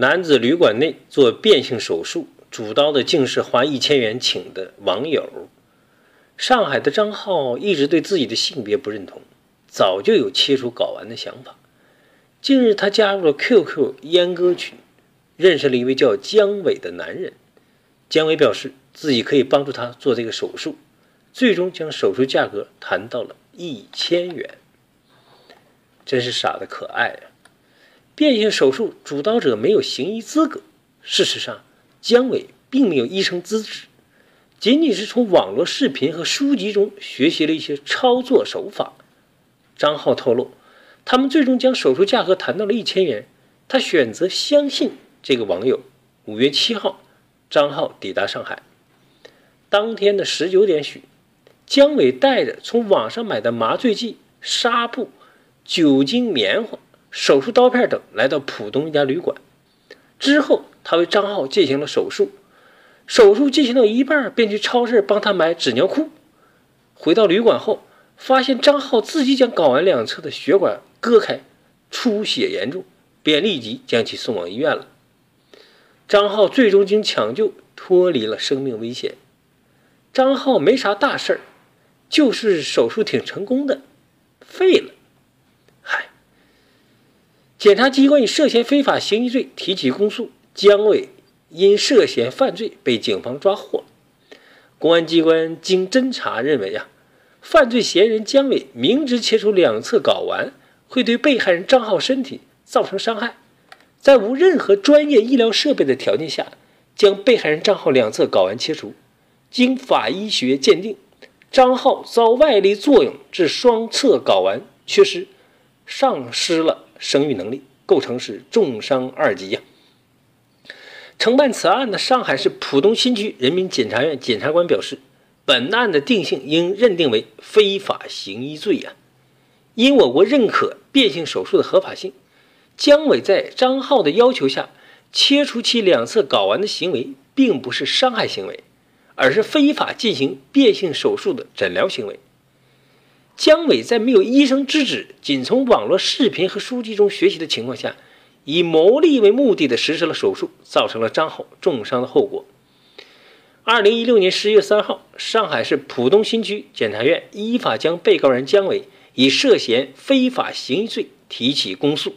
男子旅馆内做变性手术，主刀的竟是花一千元请的网友。上海的张浩一直对自己的性别不认同，早就有切除睾丸的想法。近日，他加入了 QQ 阉割群，认识了一位叫姜伟的男人。姜伟表示自己可以帮助他做这个手术，最终将手术价格谈到了一千元。真是傻的可爱啊！变性手术主刀者没有行医资格。事实上，姜伟并没有医生资质，仅仅是从网络视频和书籍中学习了一些操作手法。张浩透露，他们最终将手术价格谈到了一千元。他选择相信这个网友。五月七号，张浩抵达上海。当天的十九点许，姜伟带着从网上买的麻醉剂、纱布、酒精、棉花。手术刀片等来到浦东一家旅馆之后，他为张浩进行了手术。手术进行到一半，便去超市帮他买纸尿裤。回到旅馆后，发现张浩自己将睾丸两侧的血管割开，出血严重，便立即将其送往医院了。张浩最终经抢救脱离了生命危险。张浩没啥大事儿，就是手术挺成功的，废了。检察机关以涉嫌非法行医罪提起公诉，姜伟因涉嫌犯罪被警方抓获。公安机关经侦查认为，呀，犯罪嫌疑人姜伟明知切除两侧睾丸会对被害人张浩身体造成伤害，在无任何专业医疗设备的条件下，将被害人张浩两侧睾丸切除。经法医学鉴定，张浩遭外力作用致双侧睾丸缺失，丧失了。生育能力构成是重伤二级呀。承办此案的上海市浦东新区人民检察院检察官表示，本案的定性应认定为非法行医罪呀。因我国认可变性手术的合法性，姜伟在张浩的要求下切除其两侧睾丸的行为，并不是伤害行为，而是非法进行变性手术的诊疗行为。姜伟在没有医生制止、仅从网络视频和书籍中学习的情况下，以牟利为目的的实施了手术，造成了张浩重伤的后果。二零一六年十月三号，上海市浦东新区检察院依法将被告人姜伟以涉嫌非法行医罪提起公诉。